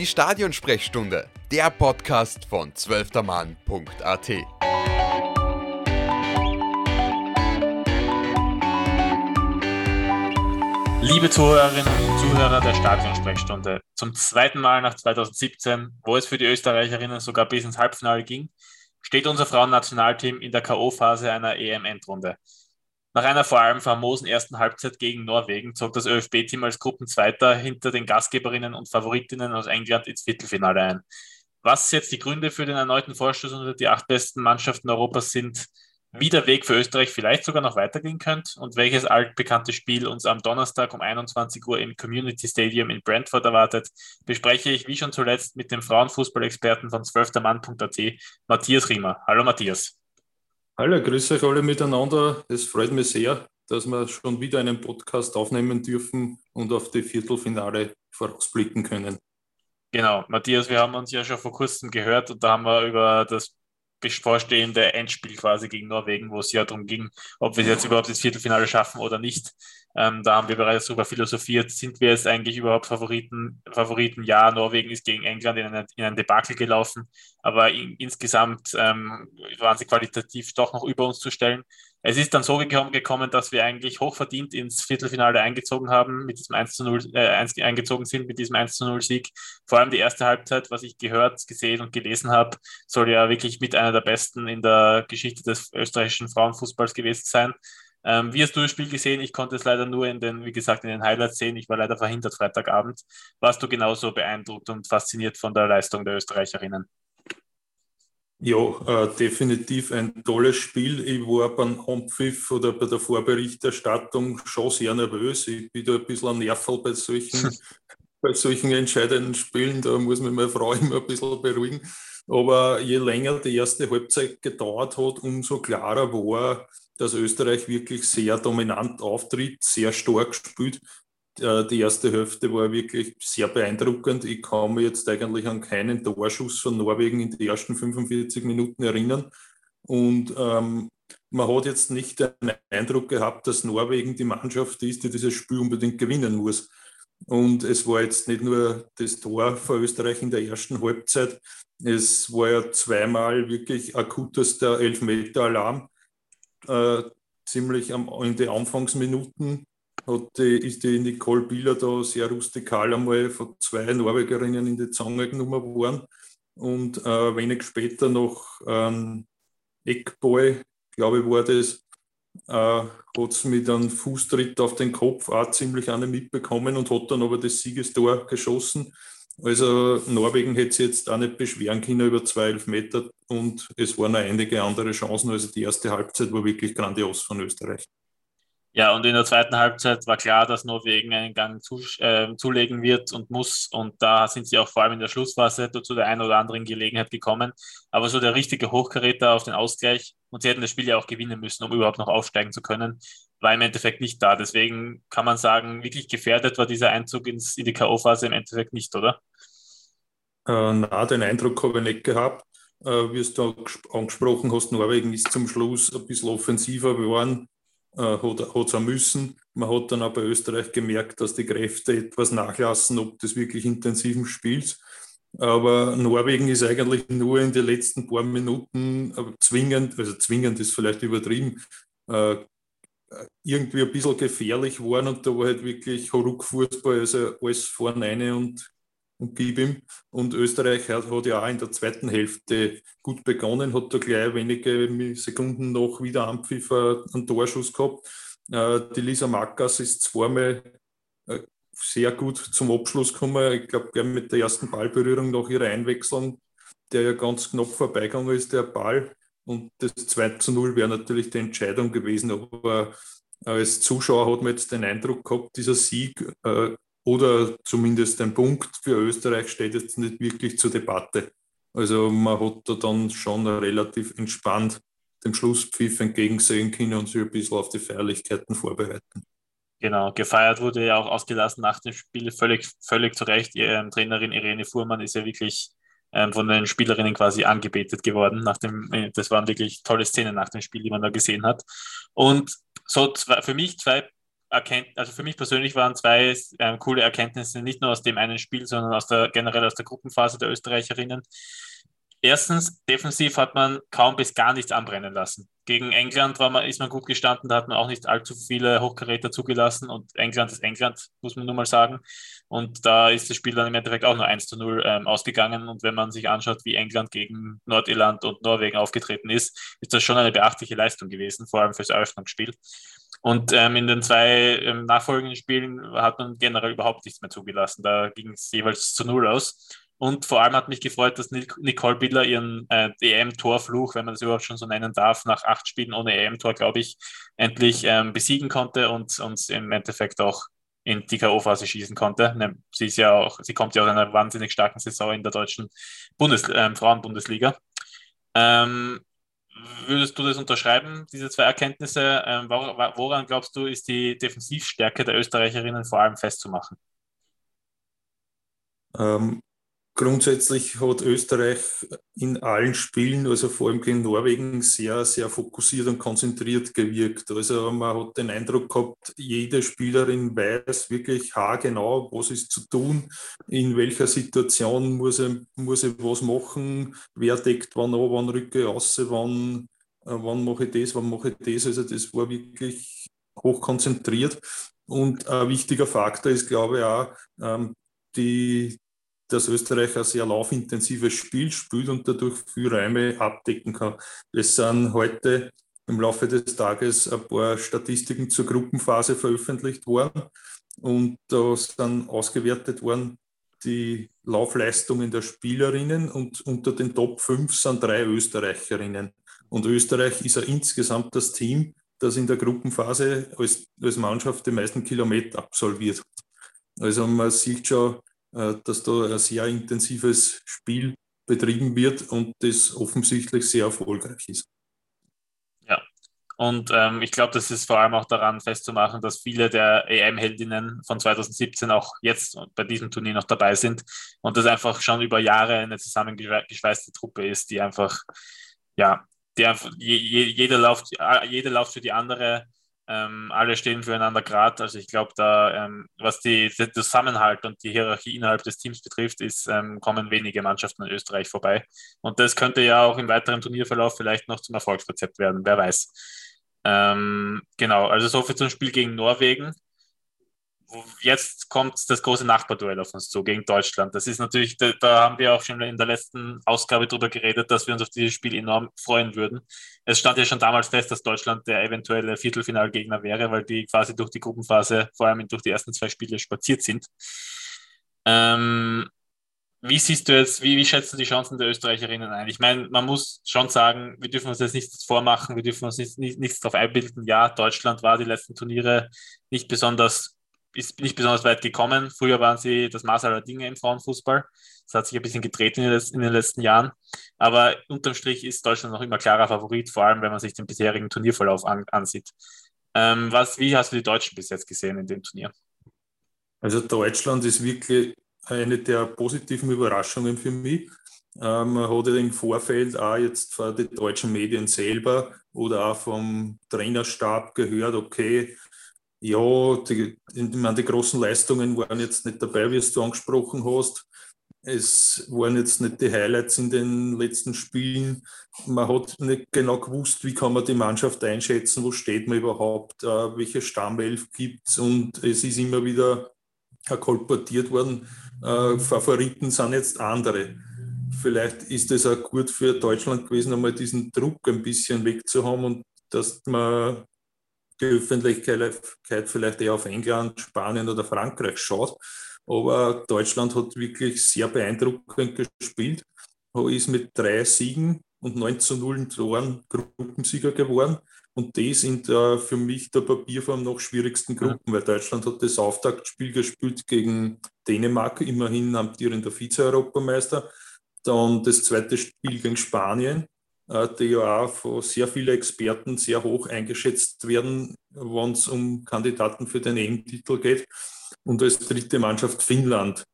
Die Stadionsprechstunde, der Podcast von zwölftermann.at. Liebe Zuhörerinnen und Zuhörer der Stadionsprechstunde, zum zweiten Mal nach 2017, wo es für die Österreicherinnen sogar bis ins Halbfinale ging, steht unser Frauennationalteam in der K.O.-Phase einer EM-Endrunde. Nach einer vor allem famosen ersten Halbzeit gegen Norwegen zog das ÖFB-Team als Gruppenzweiter hinter den Gastgeberinnen und Favoritinnen aus England ins Viertelfinale ein. Was jetzt die Gründe für den erneuten Vorstoß unter die acht besten Mannschaften Europas sind, wie der Weg für Österreich vielleicht sogar noch weitergehen könnte und welches altbekannte Spiel uns am Donnerstag um 21 Uhr im Community Stadium in Brentford erwartet, bespreche ich wie schon zuletzt mit dem Frauenfußballexperten von 12termann.at, Matthias Riemer. Hallo Matthias. Hallo, grüße euch alle miteinander. Es freut mich sehr, dass wir schon wieder einen Podcast aufnehmen dürfen und auf die Viertelfinale vorausblicken können. Genau, Matthias, wir haben uns ja schon vor kurzem gehört und da haben wir über das bevorstehende Endspiel quasi gegen Norwegen, wo es ja darum ging, ob wir jetzt überhaupt ins Viertelfinale schaffen oder nicht. Ähm, da haben wir bereits darüber philosophiert, sind wir jetzt eigentlich überhaupt Favoriten? Favoriten? Ja, Norwegen ist gegen England in, eine, in ein Debakel gelaufen, aber in, insgesamt ähm, waren sie qualitativ doch noch über uns zu stellen. Es ist dann so gekommen, dass wir eigentlich hochverdient ins Viertelfinale eingezogen haben, mit diesem 1 zu 0, äh, eingezogen sind mit diesem 1 zu 0 Sieg. Vor allem die erste Halbzeit, was ich gehört, gesehen und gelesen habe, soll ja wirklich mit einer der besten in der Geschichte des österreichischen Frauenfußballs gewesen sein. Ähm, wie hast du das Spiel gesehen? Ich konnte es leider nur in den, wie gesagt, in den Highlights sehen. Ich war leider verhindert Freitagabend. Warst du genauso beeindruckt und fasziniert von der Leistung der Österreicherinnen? Ja, äh, definitiv ein tolles Spiel. Ich war beim Homepfiff oder bei der Vorberichterstattung schon sehr nervös. Ich bin da ein bisschen ein Nervel bei solchen, bei solchen entscheidenden Spielen. Da muss mich meine Frau immer ein bisschen beruhigen. Aber je länger die erste Halbzeit gedauert hat, umso klarer war, dass Österreich wirklich sehr dominant auftritt, sehr stark spielt. Äh, die erste Hälfte war wirklich sehr beeindruckend. Ich kann mich jetzt eigentlich an keinen Torschuss von Norwegen in den ersten 45 Minuten erinnern. Und ähm, man hat jetzt nicht den Eindruck gehabt, dass Norwegen die Mannschaft ist, die dieses Spiel unbedingt gewinnen muss. Und es war jetzt nicht nur das Tor von Österreich in der ersten Halbzeit, es war ja zweimal wirklich akutester Elfmeter-Alarm äh, ziemlich am, in den Anfangsminuten hat die, ist die Nicole Bieler da sehr rustikal einmal von zwei Norwegerinnen in die Zange genommen worden. Und äh, wenig später noch ähm, Eckball, glaube ich, war das, äh, hat es mit einem Fußtritt auf den Kopf auch ziemlich eine mitbekommen und hat dann aber das Siegestor geschossen. Also Norwegen hätte sich jetzt auch nicht beschweren können über zwei Elfmeter und es waren auch einige andere Chancen. Also die erste Halbzeit war wirklich grandios von Österreich. Ja, und in der zweiten Halbzeit war klar, dass Norwegen einen Gang zu, äh, zulegen wird und muss. Und da sind sie auch vor allem in der Schlussphase zu der einen oder anderen Gelegenheit gekommen. Aber so der richtige Hochkaräter auf den Ausgleich, und sie hätten das Spiel ja auch gewinnen müssen, um überhaupt noch aufsteigen zu können, war im Endeffekt nicht da. Deswegen kann man sagen, wirklich gefährdet war dieser Einzug ins, in die K.O.-Phase im Endeffekt nicht, oder? Äh, na, den Eindruck habe ich nicht gehabt. Äh, wie du angesprochen hast, Norwegen ist zum Schluss ein bisschen offensiver geworden, äh, hat es auch müssen. Man hat dann bei Österreich gemerkt, dass die Kräfte etwas nachlassen, ob des wirklich intensiven Spiels. Aber Norwegen ist eigentlich nur in den letzten paar Minuten äh, zwingend, also zwingend ist vielleicht übertrieben, äh, irgendwie ein bisschen gefährlich geworden und da war halt wirklich Ruckfußball, also alles vorne und und gib ihm. Und Österreich hat, hat, ja auch in der zweiten Hälfte gut begonnen, hat da gleich wenige Sekunden noch wieder Ampfiffer einen Torschuss gehabt. Äh, die Lisa Mackers ist zweimal äh, sehr gut zum Abschluss gekommen. Ich glaube, mit der ersten Ballberührung nach ihrer Einwechslung, der ja ganz knapp vorbeigegangen ist, der Ball. Und das 2 zu 0 wäre natürlich die Entscheidung gewesen. Aber als Zuschauer hat man jetzt den Eindruck gehabt, dieser Sieg äh, oder zumindest ein Punkt für Österreich steht jetzt nicht wirklich zur Debatte. Also man hat da dann schon relativ entspannt dem Schlusspfiff entgegensehen können und sich ein bisschen auf die Feierlichkeiten vorbereiten. Genau, gefeiert wurde ja auch ausgelassen nach dem Spiel, völlig, völlig zu Recht. Ihre Trainerin Irene Fuhrmann ist ja wirklich ähm, von den Spielerinnen quasi angebetet geworden. Nach dem, äh, das waren wirklich tolle Szenen nach dem Spiel, die man da gesehen hat. Und so zwei, für mich zwei Erkennt also für mich persönlich waren zwei ähm, coole Erkenntnisse, nicht nur aus dem einen Spiel, sondern aus der, generell aus der Gruppenphase der Österreicherinnen. Erstens, defensiv hat man kaum bis gar nichts anbrennen lassen. Gegen England war man, ist man gut gestanden, da hat man auch nicht allzu viele Hochkaräter zugelassen und England ist England, muss man nur mal sagen. Und da ist das Spiel dann im Endeffekt auch nur 1 zu 0 ähm, ausgegangen. Und wenn man sich anschaut, wie England gegen Nordirland und Norwegen aufgetreten ist, ist das schon eine beachtliche Leistung gewesen, vor allem fürs Eröffnungsspiel. Und ähm, in den zwei ähm, nachfolgenden Spielen hat man generell überhaupt nichts mehr zugelassen. Da ging es jeweils zu Null aus. Und vor allem hat mich gefreut, dass Nicole Biller ihren äh, EM-Torfluch, wenn man das überhaupt schon so nennen darf, nach acht Spielen ohne EM-Tor, glaube ich, endlich ähm, besiegen konnte und uns im Endeffekt auch in die K.O.-Phase schießen konnte. Ne, sie ist ja auch, sie kommt ja aus einer wahnsinnig starken Saison in der deutschen Bundes äh, Frauenbundesliga. Ähm, würdest du das unterschreiben, diese zwei Erkenntnisse? Ähm, woran glaubst du, ist die Defensivstärke der Österreicherinnen vor allem festzumachen? Ähm, Grundsätzlich hat Österreich in allen Spielen, also vor allem gegen Norwegen, sehr, sehr fokussiert und konzentriert gewirkt. Also man hat den Eindruck gehabt, jede Spielerin weiß wirklich haargenau, was ist zu tun, in welcher Situation muss er, muss er was machen, wer deckt wann an, wann rücke ich raus, wann, wann mache ich das, wann mache ich das. Also das war wirklich hochkonzentriert. Und ein wichtiger Faktor ist, glaube ich, auch, ähm, die, dass Österreich ein sehr laufintensives Spiel spielt und dadurch viel Räume abdecken kann. Es sind heute im Laufe des Tages ein paar Statistiken zur Gruppenphase veröffentlicht worden und da sind ausgewertet worden die Laufleistungen der Spielerinnen und unter den Top 5 sind drei Österreicherinnen. Und Österreich ist ja insgesamt das Team, das in der Gruppenphase als, als Mannschaft die meisten Kilometer absolviert. Also man sieht schon, dass da ein sehr intensives Spiel betrieben wird und das offensichtlich sehr erfolgreich ist. Ja, und ähm, ich glaube, das ist vor allem auch daran festzumachen, dass viele der EM-Heldinnen von 2017 auch jetzt bei diesem Turnier noch dabei sind und das einfach schon über Jahre eine zusammengeschweißte Truppe ist, die einfach, ja, die einfach, je, jeder, läuft, jeder läuft für die andere ähm, alle stehen füreinander gerade. Also ich glaube, da, ähm, was die, den Zusammenhalt und die Hierarchie innerhalb des Teams betrifft, ist, ähm, kommen wenige Mannschaften in Österreich vorbei. Und das könnte ja auch im weiteren Turnierverlauf vielleicht noch zum Erfolgsrezept werden, wer weiß. Ähm, genau, also so viel zum Spiel gegen Norwegen jetzt kommt das große Nachbarduell auf uns zu gegen Deutschland. Das ist natürlich, da, da, haben wir auch schon in der letzten Ausgabe darüber geredet, dass wir uns auf dieses Spiel enorm freuen würden. Es stand ja schon damals fest, dass Deutschland der eventuelle Viertelfinalgegner wäre, weil die quasi durch die Gruppenphase, vor allem durch die ersten zwei Spiele, spaziert sind. Ähm, wie siehst du jetzt, wie, wie schätzt du die Chancen der Österreicherinnen ein? Ich meine, man muss schon sagen, wir dürfen uns jetzt nichts vormachen, wir dürfen uns nicht, nicht, nichts darauf einbilden. Ja, Deutschland war die letzten Turniere nicht besonders ist nicht besonders weit gekommen. Früher waren sie das Maß aller Dinge im Frauenfußball. Das hat sich ein bisschen gedreht in den, letzten Jahren. Aber unterm Strich ist Deutschland noch immer klarer Favorit, vor allem wenn man sich den bisherigen Turnierverlauf an, ansieht. Ähm, was, wie hast du die Deutschen bis jetzt gesehen in dem Turnier? Also Deutschland ist wirklich eine der positiven Überraschungen für mich. Ähm, man hat ja im Vorfeld auch jetzt von den deutschen Medien selber oder auch vom Trainerstab gehört, okay, ja, die, ich meine, die großen Leistungen waren jetzt nicht dabei, wie es du angesprochen hast. Es waren jetzt nicht die Highlights in den letzten Spielen. Man hat nicht genau gewusst, wie kann man die Mannschaft einschätzen, wo steht man überhaupt, äh, welche Stammelf gibt es. Und es ist immer wieder kolportiert worden, äh, Favoriten sind jetzt andere. Vielleicht ist es auch gut für Deutschland gewesen, einmal diesen Druck ein bisschen wegzuhaben und dass man die Öffentlichkeit vielleicht eher auf England, Spanien oder Frankreich schaut. Aber Deutschland hat wirklich sehr beeindruckend gespielt, ist mit drei Siegen und 9 zu 0 Toren Gruppensieger geworden. Und das in der für mich der Papierform noch schwierigsten Gruppen, weil Deutschland hat das Auftaktspiel gespielt gegen Dänemark, immerhin amtierender Vize-Europameister. Dann das zweite Spiel gegen Spanien, die ja auch von sehr vielen Experten sehr hoch eingeschätzt werden, wenn es um Kandidaten für den EM-Titel geht. Und als dritte Mannschaft Finnland,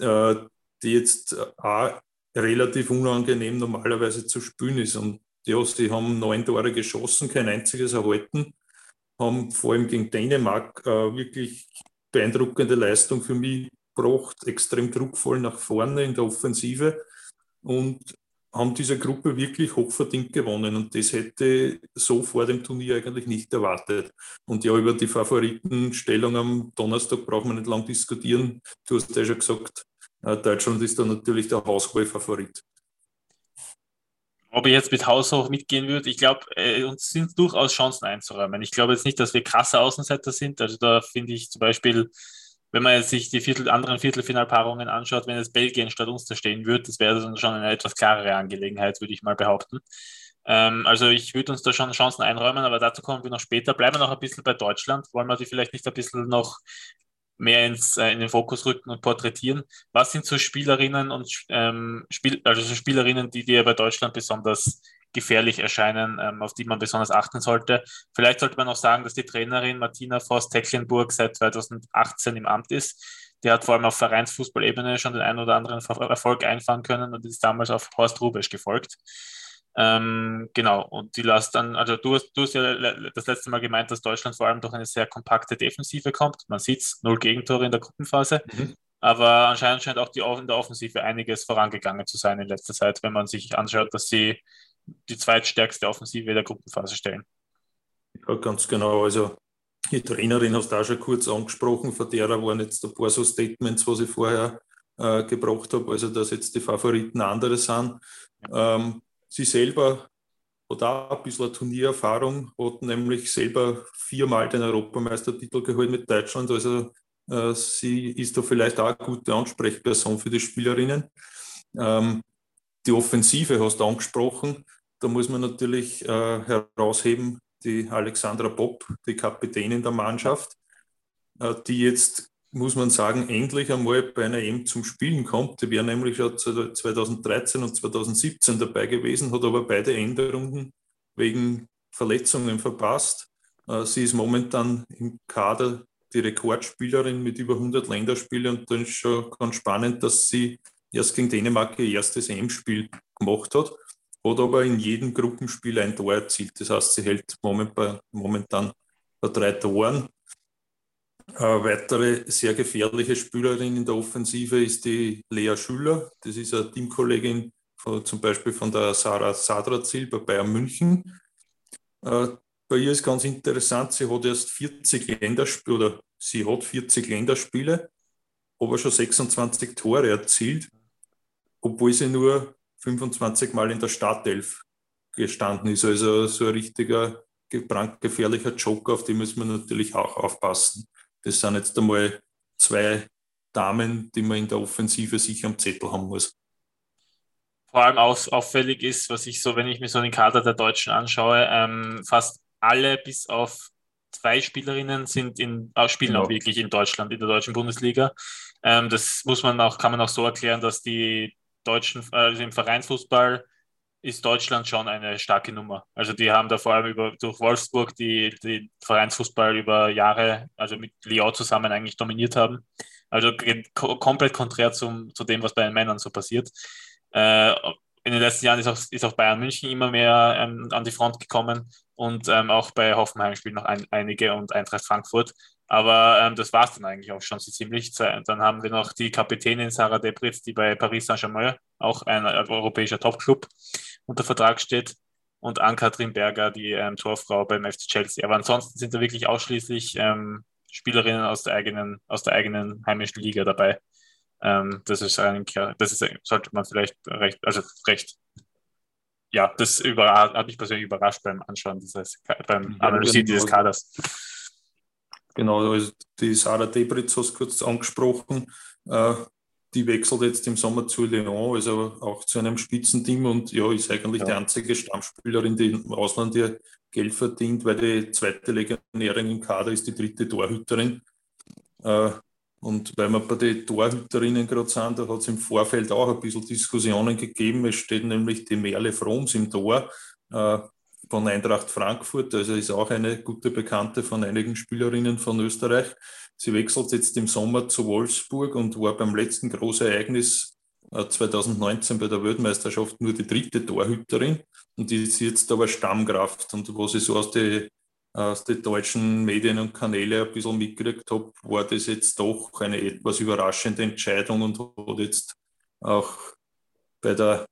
äh, die jetzt auch relativ unangenehm normalerweise zu spielen ist. Und ja, sie haben neun Tore geschossen, kein einziges erhalten. haben vor allem gegen Dänemark äh, wirklich beeindruckende Leistung für mich gebracht, extrem druckvoll nach vorne in der Offensive und haben diese Gruppe wirklich hochverdient gewonnen und das hätte so vor dem Turnier eigentlich nicht erwartet. Und ja, über die Favoritenstellung am Donnerstag brauchen wir nicht lang diskutieren. Du hast ja schon gesagt, äh, Deutschland ist da natürlich der Hauswahlfavorit. Ob ich jetzt mit Haushoch mitgehen würde, ich glaube, äh, uns sind durchaus Chancen einzuräumen. Ich glaube jetzt nicht, dass wir krasse Außenseiter sind. Also da finde ich zum Beispiel, wenn man jetzt sich die Viertel, anderen Viertelfinalpaarungen anschaut, wenn jetzt Belgien statt uns da stehen würde, das wäre dann schon eine etwas klarere Angelegenheit, würde ich mal behaupten. Ähm, also ich würde uns da schon Chancen einräumen, aber dazu kommen wir noch später. Bleiben wir noch ein bisschen bei Deutschland. Wollen wir die vielleicht nicht ein bisschen noch mehr ins, äh, in den Fokus rücken und porträtieren. Was sind so Spielerinnen und ähm, Spiel, also so Spielerinnen, die dir bei Deutschland besonders gefährlich erscheinen, ähm, auf die man besonders achten sollte? Vielleicht sollte man auch sagen, dass die Trainerin Martina Voss-Tecklenburg seit 2018 im Amt ist. Die hat vor allem auf Vereinsfußballebene schon den einen oder anderen Erfolg einfahren können und ist damals auf Horst Rubesch gefolgt. Ähm, genau, und die lasst dann, also du hast, du hast ja das letzte Mal gemeint, dass Deutschland vor allem durch eine sehr kompakte Defensive kommt. Man sieht es, null Gegentore in der Gruppenphase. Mhm. Aber anscheinend scheint auch die, in der Offensive einiges vorangegangen zu sein in letzter Zeit, wenn man sich anschaut, dass sie die zweitstärkste Offensive der Gruppenphase stellen. Ja, ganz genau. Also die Trainerin hast du auch schon kurz angesprochen, von der waren jetzt ein paar so Statements, was ich vorher äh, gebracht habe, also dass jetzt die Favoriten andere sind. Ähm, Sie selber hat auch ein bisschen Turniererfahrung, hat nämlich selber viermal den Europameistertitel geholt mit Deutschland. Also äh, sie ist da vielleicht auch eine gute Ansprechperson für die Spielerinnen. Ähm, die Offensive hast du angesprochen. Da muss man natürlich äh, herausheben, die Alexandra Bob, die Kapitänin der Mannschaft, äh, die jetzt muss man sagen, endlich einmal bei einer EM zum Spielen kommt. Die wäre nämlich schon 2013 und 2017 dabei gewesen, hat aber beide Änderungen wegen Verletzungen verpasst. Äh, sie ist momentan im Kader die Rekordspielerin mit über 100 Länderspielen und dann ist schon ganz spannend, dass sie erst gegen Dänemark ihr erstes EM-Spiel gemacht hat, hat aber in jedem Gruppenspiel ein Tor erzielt. Das heißt, sie hält momentan bei drei Toren eine weitere sehr gefährliche Spielerin in der Offensive ist die Lea Schüller. Das ist eine Teamkollegin von, zum Beispiel von der Sarah Sadrazil bei Bayern München. Äh, bei ihr ist ganz interessant, sie hat erst 40 Länderspiele oder sie hat 40 Länderspiele, aber schon 26 Tore erzielt, obwohl sie nur 25 Mal in der Startelf gestanden ist. Also so ein richtiger brandgefährlicher Joker, auf den müssen wir natürlich auch aufpassen. Das sind jetzt einmal zwei Damen, die man in der Offensive sicher am Zettel haben muss. Vor allem auffällig ist, was ich so, wenn ich mir so den Kader der Deutschen anschaue, ähm, fast alle bis auf zwei Spielerinnen sind in, äh, spielen genau. auch wirklich in Deutschland, in der deutschen Bundesliga. Ähm, das muss man auch, kann man auch so erklären, dass die Deutschen, also im Vereinsfußball ist Deutschland schon eine starke Nummer. Also die haben da vor allem über, durch Wolfsburg die, die Vereinsfußball über Jahre, also mit Lyon zusammen eigentlich dominiert haben. Also komplett konträr zum, zu dem, was bei den Männern so passiert. Äh, in den letzten Jahren ist auch, ist auch Bayern München immer mehr ähm, an die Front gekommen und ähm, auch bei Hoffenheim spielen noch ein, einige und Eintracht Frankfurt. Aber ähm, das war es dann eigentlich auch schon so ziemlich. Dann haben wir noch die Kapitänin Sarah Debritz, die bei Paris Saint-Germain, auch ein europäischer Topclub, unter Vertrag steht. Und Ann-Kathrin Berger, die ähm, Torfrau beim FC Chelsea. Aber ansonsten sind da wirklich ausschließlich ähm, Spielerinnen aus der eigenen, aus der eigenen heimischen Liga dabei. Ähm, das ist eigentlich, das ist, sollte man vielleicht recht, also recht ja, das hat mich persönlich überrascht beim Anschauen dieses, beim Analysieren dieses Kaders. Genau, also die Sarah Debritz hast du kurz angesprochen. Äh, die wechselt jetzt im Sommer zu Lyon, also auch zu einem Spitzenteam und ja, ist eigentlich ja. die einzige Stammspielerin, die im Ausland ihr Geld verdient, weil die zweite Legionärin im Kader ist die dritte Torhüterin. Äh, und weil wir bei den Torhüterinnen gerade sind, da hat es im Vorfeld auch ein bisschen Diskussionen gegeben. Es steht nämlich die Merle Froms im Tor. Äh, von Eintracht Frankfurt, also ist auch eine gute Bekannte von einigen Spielerinnen von Österreich. Sie wechselt jetzt im Sommer zu Wolfsburg und war beim letzten Großereignis 2019 äh, bei der Weltmeisterschaft nur die dritte Torhüterin und die ist jetzt aber Stammkraft. Und was ich so aus den aus den deutschen Medien und Kanäle ein bisschen mitgekriegt habe, war das jetzt doch eine etwas überraschende Entscheidung und hat jetzt auch bei der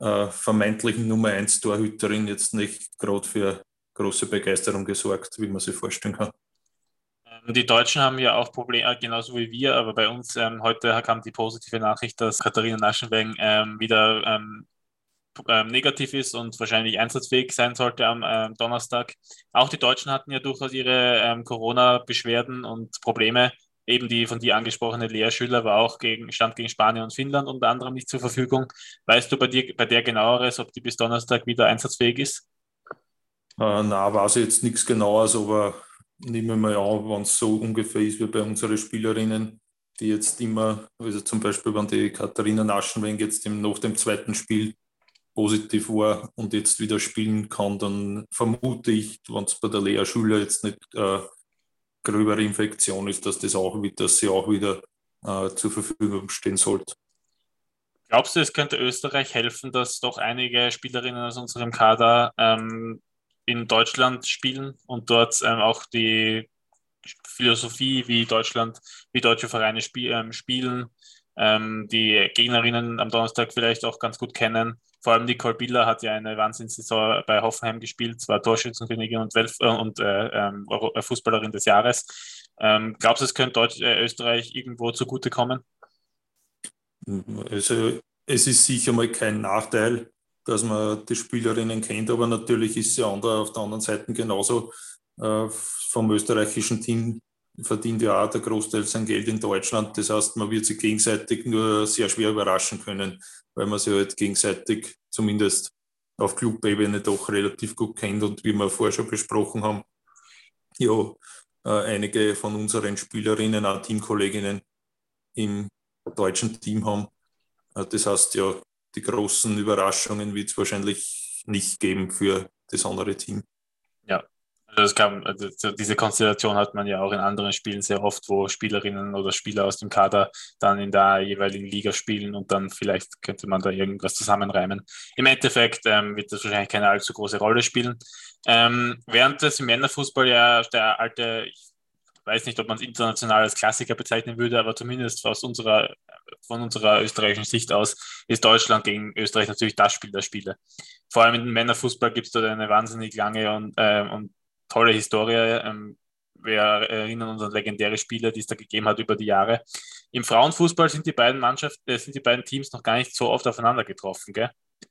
äh, vermeintlichen Nummer 1 Torhüterin jetzt nicht gerade für große Begeisterung gesorgt, wie man sich vorstellen kann. Ähm, die Deutschen haben ja auch Probleme, genauso wie wir, aber bei uns ähm, heute kam die positive Nachricht, dass Katharina Naschenweng ähm, wieder ähm, ähm, negativ ist und wahrscheinlich einsatzfähig sein sollte am ähm, Donnerstag. Auch die Deutschen hatten ja durchaus ihre Corona-Beschwerden und Probleme eben die von dir angesprochene Lea Schüler war auch gegen, stand gegen Spanien und Finnland unter anderem nicht zur Verfügung. Weißt du bei dir bei der genaueres, ob die bis Donnerstag wieder einsatzfähig ist? Äh, na, weiß ich jetzt nichts genaues, aber nehmen wir mal an, wenn es so ungefähr ist wie bei unseren Spielerinnen, die jetzt immer, also zum Beispiel, wenn die Katharina Naschenweng jetzt im, nach dem zweiten Spiel positiv war und jetzt wieder spielen kann, dann vermute ich, wenn es bei der Lea Schüler jetzt nicht äh, gröbere Infektion ist, dass das auch dass sie auch wieder äh, zur Verfügung stehen sollte. Glaubst du, es könnte Österreich helfen, dass doch einige Spielerinnen aus unserem Kader ähm, in Deutschland spielen und dort ähm, auch die Philosophie, wie Deutschland, wie deutsche Vereine spiel, ähm, spielen, ähm, die Gegnerinnen am Donnerstag vielleicht auch ganz gut kennen vor allem Nicole Biller hat ja eine Wahnsinnssaison bei Hoffenheim gespielt, zwar Torschützenkönigin und, Welf äh, und äh, ähm, äh, Fußballerin des Jahres. Ähm, glaubst du, es könnte Deutsch, äh, Österreich irgendwo zugutekommen? Also, es ist sicher mal kein Nachteil, dass man die Spielerinnen kennt, aber natürlich ist sie auf der anderen Seite genauso. Äh, vom österreichischen Team verdient ja auch der Großteil sein Geld in Deutschland. Das heißt, man wird sich gegenseitig nur sehr schwer überraschen können weil man sich halt gegenseitig zumindest auf Clubebene doch relativ gut kennt und wie wir vorher schon besprochen haben, ja, äh, einige von unseren Spielerinnen, auch Teamkolleginnen im deutschen Team haben. Äh, das heißt ja, die großen Überraschungen wird es wahrscheinlich nicht geben für das andere Team. Ja, also kann, also diese Konstellation hat man ja auch in anderen Spielen sehr oft, wo Spielerinnen oder Spieler aus dem Kader dann in der jeweiligen Liga spielen und dann vielleicht könnte man da irgendwas zusammenreimen. Im Endeffekt ähm, wird das wahrscheinlich keine allzu große Rolle spielen. Ähm, während das im Männerfußball ja der alte, ich weiß nicht, ob man es international als Klassiker bezeichnen würde, aber zumindest aus unserer, von unserer österreichischen Sicht aus ist Deutschland gegen Österreich natürlich das Spiel der Spiele. Vor allem im Männerfußball gibt es dort eine wahnsinnig lange und, äh, und tolle Historie. Ähm, wir erinnern uns an legendäre Spiele, die es da gegeben hat über die Jahre. Im Frauenfußball sind die beiden Mannschaften, äh, sind die beiden Teams noch gar nicht so oft aufeinander getroffen. Gell?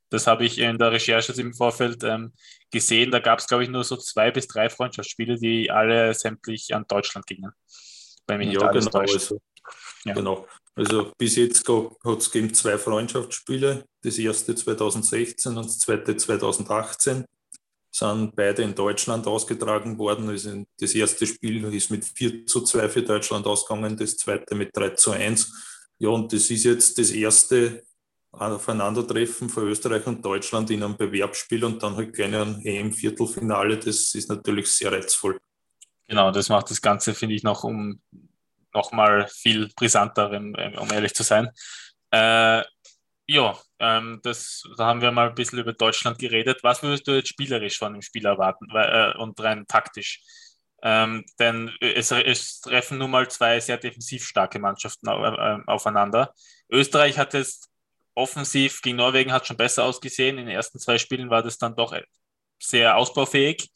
Das habe ich in der Recherche im Vorfeld ähm, gesehen. Da gab es, glaube ich, nur so zwei bis drei Freundschaftsspiele, die alle sämtlich an Deutschland gingen. Bei mir ja, genau. Also, ja. genau. Also bis jetzt hat es zwei Freundschaftsspiele. Das erste 2016 und das zweite 2018 sind beide in Deutschland ausgetragen worden. Das erste Spiel ist mit 4 zu 2 für Deutschland ausgegangen, das zweite mit 3 zu 1. Ja, und das ist jetzt das erste Aufeinandertreffen von Österreich und Deutschland in einem Bewerbsspiel und dann halt gleich ein EM-Viertelfinale. Das ist natürlich sehr reizvoll. Genau, das macht das Ganze, finde ich, noch um noch mal viel brisanter, um ehrlich zu sein. Äh, ja, ähm, das, da haben wir mal ein bisschen über Deutschland geredet. Was würdest du jetzt spielerisch von dem Spiel erwarten äh, und rein taktisch? Ähm, denn es, es, treffen nun mal zwei sehr defensiv starke Mannschaften äh, aufeinander. Österreich hat es offensiv gegen Norwegen hat schon besser ausgesehen. In den ersten zwei Spielen war das dann doch sehr ausbaufähig.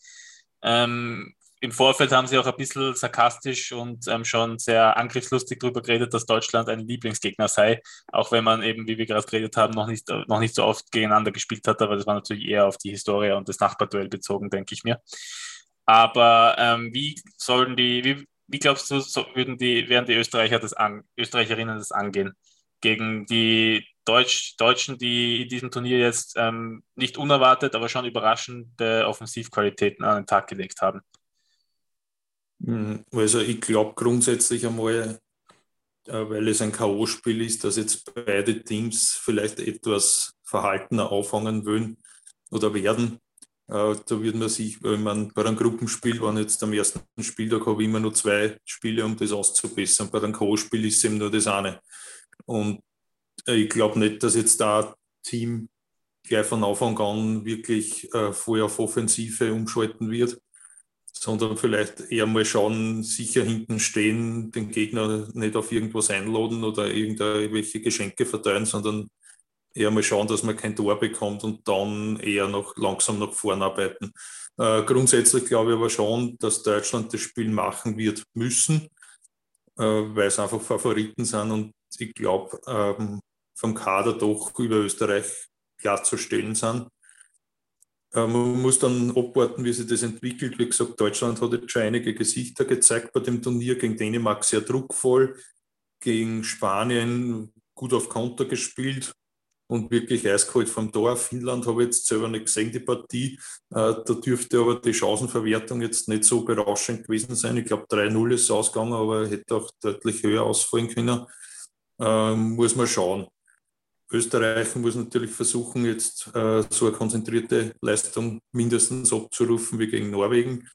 Ähm, im Vorfeld haben sie auch ein bisschen sarkastisch und ähm, schon sehr angriffslustig darüber geredet, dass Deutschland ein Lieblingsgegner sei, auch wenn man eben, wie wir gerade geredet haben, noch nicht, noch nicht so oft gegeneinander gespielt hat, aber das war natürlich eher auf die Historie und das Nachbarduell bezogen, denke ich mir. Aber ähm, wie sollen die, wie, wie glaubst du, so würden die, werden die Österreicher das an, Österreicherinnen das angehen? Gegen die Deutsch, Deutschen, die in diesem Turnier jetzt ähm, nicht unerwartet, aber schon überraschende Offensivqualitäten an den Tag gelegt haben. Hm, also ich glaube grundsätzlich einmal, äh, weil es ein K.O.-Spiel ist, dass jetzt beide Teams vielleicht etwas verhaltener auffangen wollen oder werden. Äh, da wird man sich, wenn man bei einem Gruppenspiel, wenn jetzt am ersten Spieltag habe ich immer nur zwei Spiele, um das auszubessern. Bei einem K.O.-Spiel ist es eben nur das eine. Und äh, ich glaube nicht, dass jetzt da Team gleich von Anfang an wirklich voll auf Offensive umschalten wird sondern vielleicht eher mal schauen, sicher hinten stehen, den Gegner nicht auf irgendwas einladen oder irgendwelche Geschenke verteilen, sondern eher mal schauen, dass man kein Tor bekommt und dann eher noch langsam nach vorn arbeiten. Äh, grundsätzlich glaube ich aber schon, dass Deutschland das Spiel machen wird müssen, äh, weil es einfach Favoriten sind und ich glaube, ähm, vom Kader doch über Österreich klarzustellen sind. Äh, man muss dann abwarten, wie sich das entwickelt. Wie gesagt, Deutschland hat jetzt schon einige Gesichter gezeigt bei dem Turnier. Gegen Dänemark sehr druckvoll, gegen Spanien gut auf Konter gespielt und wirklich eiskalt vom Tor. Finnland habe ich jetzt selber nicht gesehen, die Partie. Äh, da dürfte aber die Chancenverwertung jetzt nicht so berauschend gewesen sein. Ich glaube, 3-0 ist ausgegangen, aber hätte auch deutlich höher ausfallen können. Ähm, muss man schauen. Österreich muss natürlich versuchen, jetzt äh, so eine konzentrierte Leistung mindestens abzurufen wie gegen Norwegen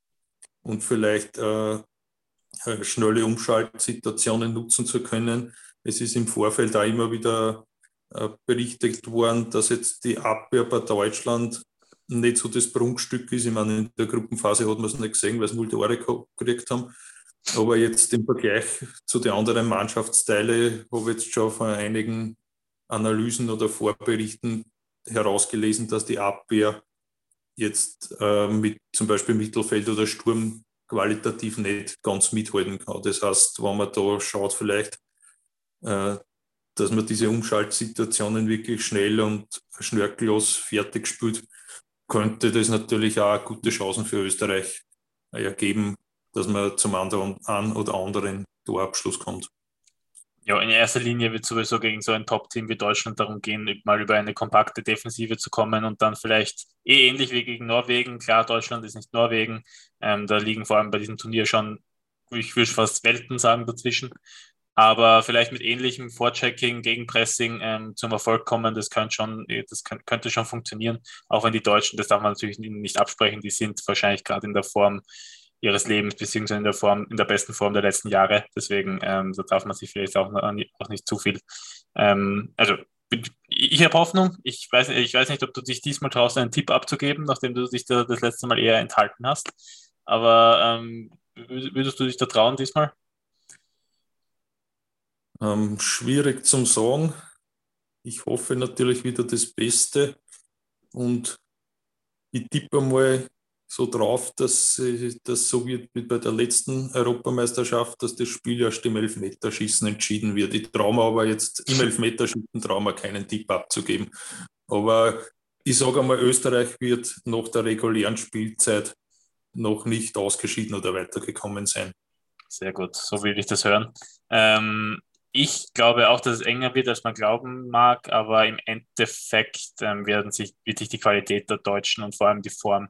und vielleicht äh, äh, schnelle Umschaltsituationen nutzen zu können. Es ist im Vorfeld auch immer wieder äh, berichtet worden, dass jetzt die Abwehr bei Deutschland nicht so das Prunkstück ist. Ich meine, in der Gruppenphase hat man es nicht gesehen, weil sie null Tore gekriegt haben. Aber jetzt im Vergleich zu den anderen Mannschaftsteilen habe ich jetzt schon von einigen Analysen oder Vorberichten herausgelesen, dass die Abwehr jetzt äh, mit zum Beispiel Mittelfeld oder Sturm qualitativ nicht ganz mithalten kann. Das heißt, wenn man da schaut, vielleicht, äh, dass man diese Umschaltsituationen wirklich schnell und schnörkellos fertig spielt, könnte das natürlich auch gute Chancen für Österreich ergeben, dass man zum anderen an oder anderen Torabschluss kommt. Ja, in erster Linie wird sowieso gegen so ein Top-Team wie Deutschland darum gehen, mal über eine kompakte Defensive zu kommen und dann vielleicht eh ähnlich wie gegen Norwegen. Klar, Deutschland ist nicht Norwegen. Ähm, da liegen vor allem bei diesem Turnier schon, ich würde fast Welten sagen, dazwischen. Aber vielleicht mit ähnlichem Vorchecking, Gegenpressing ähm, zum Erfolg kommen, das, könnte schon, das könnte schon funktionieren. Auch wenn die Deutschen, das darf man natürlich nicht absprechen, die sind wahrscheinlich gerade in der Form ihres Lebens, beziehungsweise in der Form, in der besten Form der letzten Jahre. Deswegen, ähm, da darf man sich vielleicht auch, auch nicht zu viel. Ähm, also ich habe Hoffnung. Ich weiß, ich weiß nicht, ob du dich diesmal traust, einen Tipp abzugeben, nachdem du dich da das letzte Mal eher enthalten hast. Aber ähm, würdest du dich da trauen diesmal? Ähm, schwierig zum Sagen. Ich hoffe natürlich wieder das Beste und ich tippe mal so drauf, dass das so wird wie bei der letzten Europameisterschaft, dass das Spiel erst im Elfmeterschießen entschieden wird. Ich traue mir aber jetzt im Elfmeterschießen traue mir keinen Tipp abzugeben. Aber ich sage einmal, Österreich wird nach der regulären Spielzeit noch nicht ausgeschieden oder weitergekommen sein. Sehr gut, so will ich das hören. Ähm, ich glaube auch, dass es enger wird, als man glauben mag, aber im Endeffekt ähm, werden sich, wird sich die Qualität der Deutschen und vor allem die Form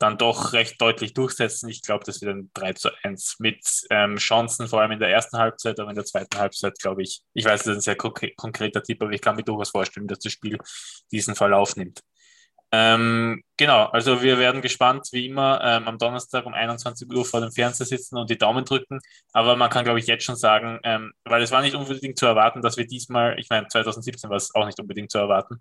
dann doch recht deutlich durchsetzen. Ich glaube, das wird ein 3 zu 1 mit ähm, Chancen, vor allem in der ersten Halbzeit, aber in der zweiten Halbzeit, glaube ich, ich weiß, das ist ein sehr konkreter Tipp, aber ich kann mir durchaus vorstellen, dass das Spiel diesen Verlauf nimmt. Ähm, genau, also wir werden gespannt, wie immer, ähm, am Donnerstag um 21 Uhr vor dem Fernseher sitzen und die Daumen drücken. Aber man kann, glaube ich, jetzt schon sagen, ähm, weil es war nicht unbedingt zu erwarten, dass wir diesmal, ich meine, 2017 war es auch nicht unbedingt zu erwarten,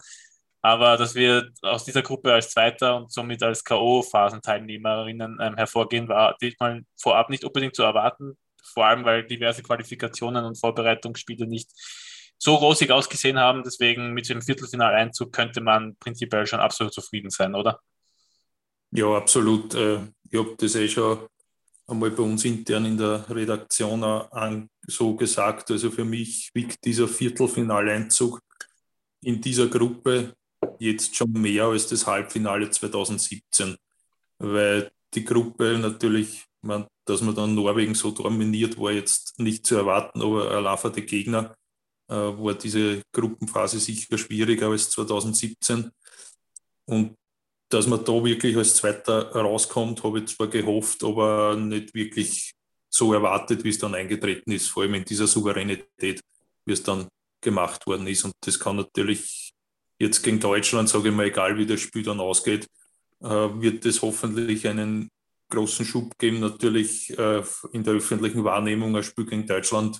aber dass wir aus dieser Gruppe als Zweiter und somit als K.O.-Phasenteilnehmerinnen ähm, hervorgehen, war diesmal vorab nicht unbedingt zu erwarten. Vor allem, weil diverse Qualifikationen und Vorbereitungsspiele nicht so rosig ausgesehen haben. Deswegen mit dem Viertelfinaleinzug könnte man prinzipiell schon absolut zufrieden sein, oder? Ja, absolut. Äh, ich habe das eh schon einmal bei uns intern in der Redaktion so gesagt. Also für mich wiegt dieser Viertelfinaleinzug in dieser Gruppe jetzt schon mehr als das Halbfinale 2017, weil die Gruppe natürlich, man, dass man dann Norwegen so dominiert, war jetzt nicht zu erwarten, aber für die Gegner äh, war diese Gruppenphase sicher schwieriger als 2017. Und dass man da wirklich als Zweiter rauskommt, habe ich zwar gehofft, aber nicht wirklich so erwartet, wie es dann eingetreten ist, vor allem in dieser Souveränität, wie es dann gemacht worden ist. Und das kann natürlich jetzt gegen Deutschland, sage ich mal, egal wie das Spiel dann ausgeht, äh, wird es hoffentlich einen großen Schub geben. Natürlich äh, in der öffentlichen Wahrnehmung, ein Spiel gegen Deutschland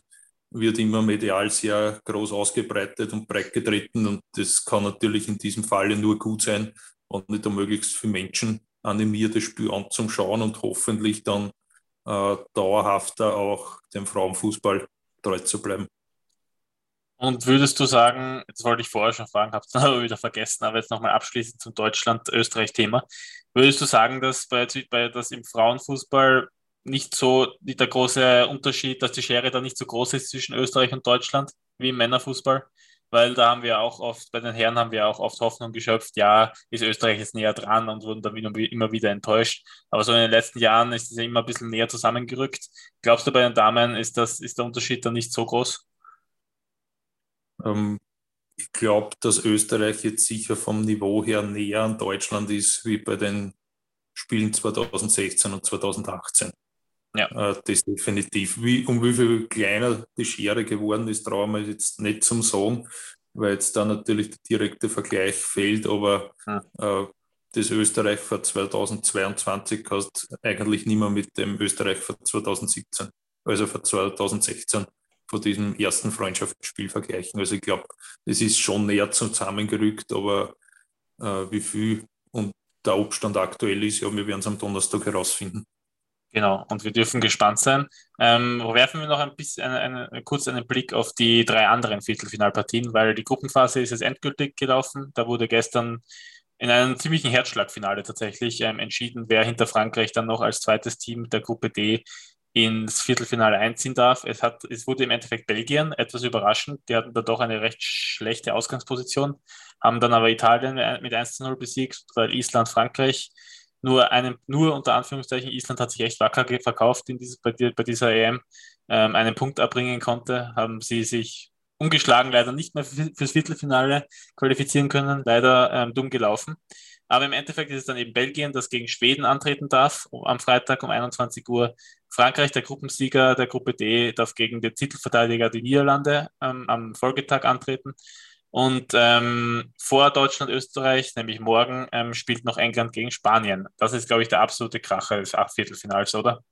wird immer medial sehr groß ausgebreitet und breit getreten und das kann natürlich in diesem Falle nur gut sein und nicht um möglichst viele Menschen animiert, das Spiel anzuschauen und hoffentlich dann äh, dauerhafter auch dem Frauenfußball treu zu bleiben. Und würdest du sagen, das wollte ich vorher schon fragen, habe es dann aber wieder vergessen, aber jetzt nochmal abschließend zum Deutschland-Österreich-Thema. Würdest du sagen, dass bei, bei dass im Frauenfußball nicht so nicht der große Unterschied, dass die Schere da nicht so groß ist zwischen Österreich und Deutschland wie im Männerfußball? Weil da haben wir auch oft, bei den Herren haben wir auch oft Hoffnung geschöpft, ja, ist Österreich jetzt näher dran und wurden dann immer wieder enttäuscht. Aber so in den letzten Jahren ist es ja immer ein bisschen näher zusammengerückt. Glaubst du, bei den Damen ist, das, ist der Unterschied dann nicht so groß? Ähm, ich glaube, dass Österreich jetzt sicher vom Niveau her näher an Deutschland ist wie bei den Spielen 2016 und 2018. Ja. Äh, das definitiv. Wie, um wie viel kleiner die Schere geworden ist, trauen wir jetzt nicht zum Sagen, weil jetzt da natürlich der direkte Vergleich fehlt, aber hm. äh, das Österreich für 2022 hast eigentlich nicht mehr mit dem Österreich für 2017, also für 2016 von diesem ersten Freundschaftsspiel vergleichen. Also ich glaube, es ist schon näher zusammengerückt, aber äh, wie viel und der Abstand aktuell ist, ja, wir werden es am Donnerstag herausfinden. Genau, und wir dürfen gespannt sein. Ähm, werfen wir noch ein bisschen eine, eine, kurz einen Blick auf die drei anderen Viertelfinalpartien, weil die Gruppenphase ist jetzt endgültig gelaufen. Da wurde gestern in einem ziemlichen Herzschlagfinale tatsächlich ähm, entschieden, wer hinter Frankreich dann noch als zweites Team der Gruppe D ins Viertelfinale einziehen darf. Es, hat, es wurde im Endeffekt Belgien, etwas überraschend. Die hatten da doch eine recht schlechte Ausgangsposition, haben dann aber Italien mit 1 zu 0 besiegt, weil Island, Frankreich nur einen, nur unter Anführungszeichen, Island hat sich echt wacker verkauft in dieses, bei, bei dieser EM, ähm, einen Punkt abbringen konnte, haben sie sich ungeschlagen leider nicht mehr fürs Viertelfinale qualifizieren können, leider ähm, dumm gelaufen. Aber im Endeffekt ist es dann eben Belgien, das gegen Schweden antreten darf, am Freitag um 21 Uhr. Frankreich, der Gruppensieger der Gruppe D, darf gegen den Titelverteidiger die Niederlande ähm, am Folgetag antreten. Und ähm, vor Deutschland, Österreich, nämlich morgen, ähm, spielt noch England gegen Spanien. Das ist, glaube ich, der absolute Kracher des Achtviertelfinals, oder?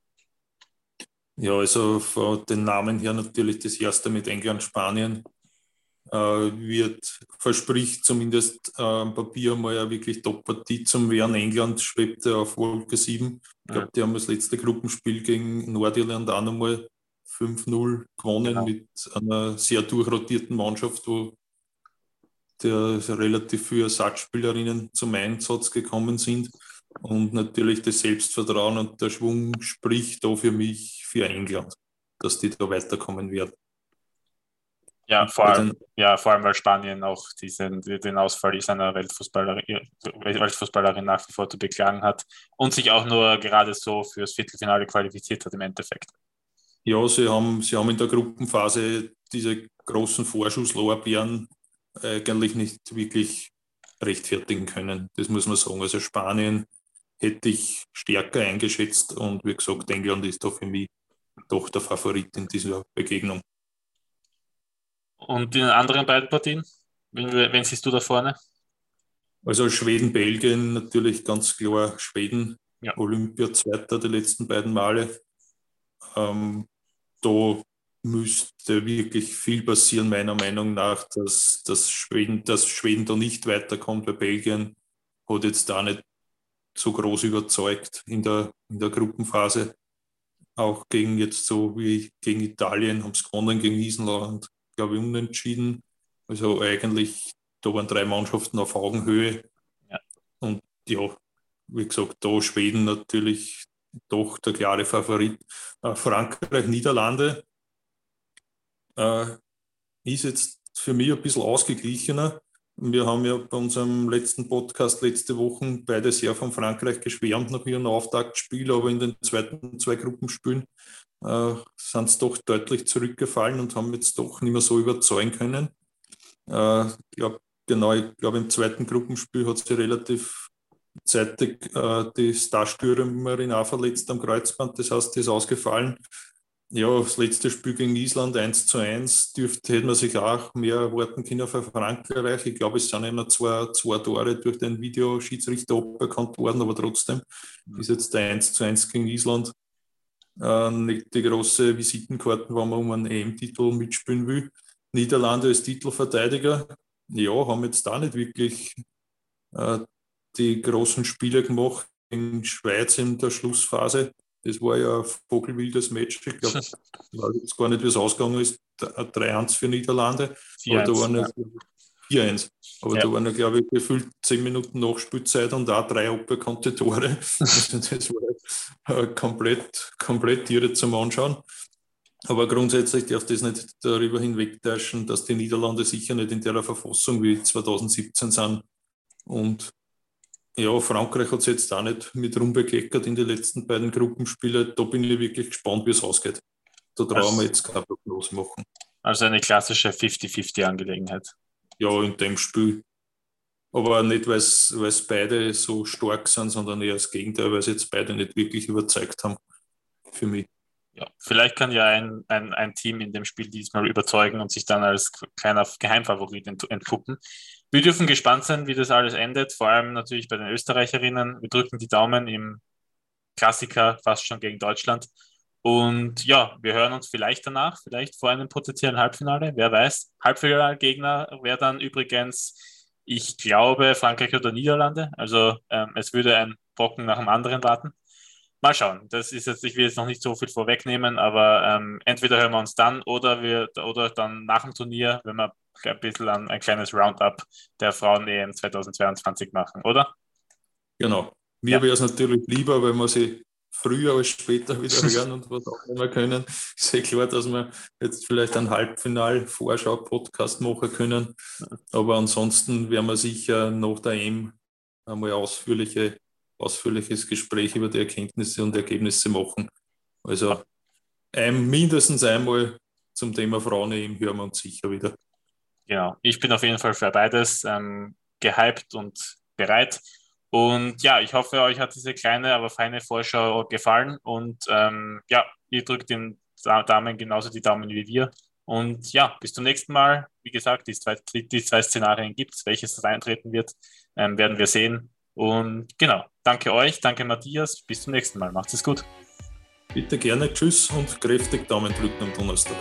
Ja, also den Namen her natürlich das erste mit England, Spanien wird, verspricht zumindest äh, am Papier mal eine wirklich Top-Partie zum werden. England schwebte auf Wolke 7. Ich glaube, die haben das letzte Gruppenspiel gegen Nordirland auch nochmal 5-0 gewonnen genau. mit einer sehr durchrotierten Mannschaft, wo der relativ viele Ersatzspielerinnen zum Einsatz gekommen sind. Und natürlich das Selbstvertrauen und der Schwung spricht da für mich für England, dass die da weiterkommen werden. Ja, vor allem, ja, vor allem, weil Spanien auch diesen, den Ausfall seiner Weltfußballerin, Weltfußballerin nach wie vor zu beklagen hat und sich auch nur gerade so fürs Viertelfinale qualifiziert hat im Endeffekt. Ja, sie haben, sie haben in der Gruppenphase diese großen Vorschusslorbeeren eigentlich nicht wirklich rechtfertigen können. Das muss man sagen. Also Spanien hätte ich stärker eingeschätzt und wie gesagt, England ist da für mich doch der Favorit in dieser Begegnung. Und in den anderen beiden Partien? Wen, wen siehst du da vorne? Also Schweden, Belgien natürlich ganz klar Schweden. Ja. Olympia-Zweiter die letzten beiden Male. Ähm, da müsste wirklich viel passieren, meiner Meinung nach, dass, dass, Schweden, dass Schweden da nicht weiterkommt, weil Belgien hat jetzt da nicht so groß überzeugt in der, in der Gruppenphase. Auch gegen jetzt so wie gegen Italien haben sie gewonnen, gegen Island, glaube ich, unentschieden. Also eigentlich, da waren drei Mannschaften auf Augenhöhe. Ja. Und ja, wie gesagt, da Schweden natürlich doch der klare Favorit. Äh, Frankreich, Niederlande äh, ist jetzt für mich ein bisschen ausgeglichener. Wir haben ja bei unserem letzten Podcast letzte Woche beide sehr von Frankreich geschwärmt nach ihrem Auftaktspiel, aber in den zweiten zwei Gruppenspielen äh, sind sie doch deutlich zurückgefallen und haben jetzt doch nicht mehr so überzeugen können. Äh, ich glaube, genau, ich glaube, im zweiten Gruppenspiel hat sie relativ zeitig äh, die Starstürmerin auch verletzt am Kreuzband, das heißt, die ist ausgefallen. Ja, das letzte Spiel gegen Island 1 zu 1 dürfte, hätte man sich auch mehr erwarten können für Frankreich. Ich glaube, es sind immer zwei, zwei Tore durch den Videoschiedsrichter aberkannt worden, aber trotzdem ist jetzt der 1 zu 1 gegen Island nicht die große Visitenkarte, wenn man um einen EM-Titel mitspielen will. Niederlande als Titelverteidiger, ja, haben jetzt da nicht wirklich äh, die großen Spiele gemacht. gegen Schweiz in der Schlussphase. Das war ja ein vogelwildes Match. Ich glaube, ich weiß jetzt gar nicht, wie es ausgegangen ist. 3-1 für Niederlande. 4-1. Aber ja. da waren ja, glaube ich, gefühlt 10 Minuten Nachspielzeit und auch drei aberkannte Tore. Also das war äh, komplett, komplett irre zum Anschauen. Aber grundsätzlich darf das nicht darüber hinwegtäuschen, dass die Niederlande sicher nicht in der Verfassung wie 2017 sind. Und ja, Frankreich hat es jetzt auch nicht mit rumbekleckert in den letzten beiden Gruppenspielen. Da bin ich wirklich gespannt, wie es ausgeht. Da trauen also, wir jetzt keine Prognose machen. Also eine klassische 50-50-Angelegenheit. Ja, in dem Spiel. Aber nicht, weil es beide so stark sind, sondern eher das Gegenteil, weil sie jetzt beide nicht wirklich überzeugt haben. Für mich. Ja, vielleicht kann ja ein, ein, ein Team in dem Spiel diesmal überzeugen und sich dann als kleiner Geheimfavorit entpuppen. Wir dürfen gespannt sein, wie das alles endet, vor allem natürlich bei den Österreicherinnen. Wir drücken die Daumen im Klassiker fast schon gegen Deutschland. Und ja, wir hören uns vielleicht danach, vielleicht vor einem potenziellen Halbfinale, wer weiß. Halbfinalgegner wäre dann übrigens, ich glaube, Frankreich oder Niederlande. Also ähm, es würde ein Brocken nach dem anderen warten. Mal schauen. Das ist jetzt, ich will jetzt noch nicht so viel vorwegnehmen, aber ähm, entweder hören wir uns dann oder wir oder dann nach dem Turnier, wenn wir ein bisschen an ein kleines Roundup der Frauen-EM 2022 machen, oder? Genau. Mir ja. wäre es natürlich lieber, wenn wir sie früher als später wieder hören und was auch immer können. Ist ja klar, dass wir jetzt vielleicht ein Halbfinal-Vorschau-Podcast machen können. Aber ansonsten werden wir sicher nach der EM einmal ausführliche, ausführliches Gespräch über die Erkenntnisse und Ergebnisse machen. Also ein, mindestens einmal zum Thema Frauen-EM hören wir uns sicher wieder. Genau, ich bin auf jeden Fall für beides ähm, gehypt und bereit. Und ja, ich hoffe, euch hat diese kleine, aber feine Vorschau gefallen. Und ähm, ja, ihr drückt den Damen genauso die Daumen wie wir. Und ja, bis zum nächsten Mal. Wie gesagt, die zwei, die zwei Szenarien gibt es. Welches eintreten wird, ähm, werden wir sehen. Und genau, danke euch, danke Matthias. Bis zum nächsten Mal. Macht es gut. Bitte gerne. Tschüss und kräftig Daumen drücken am Donnerstag.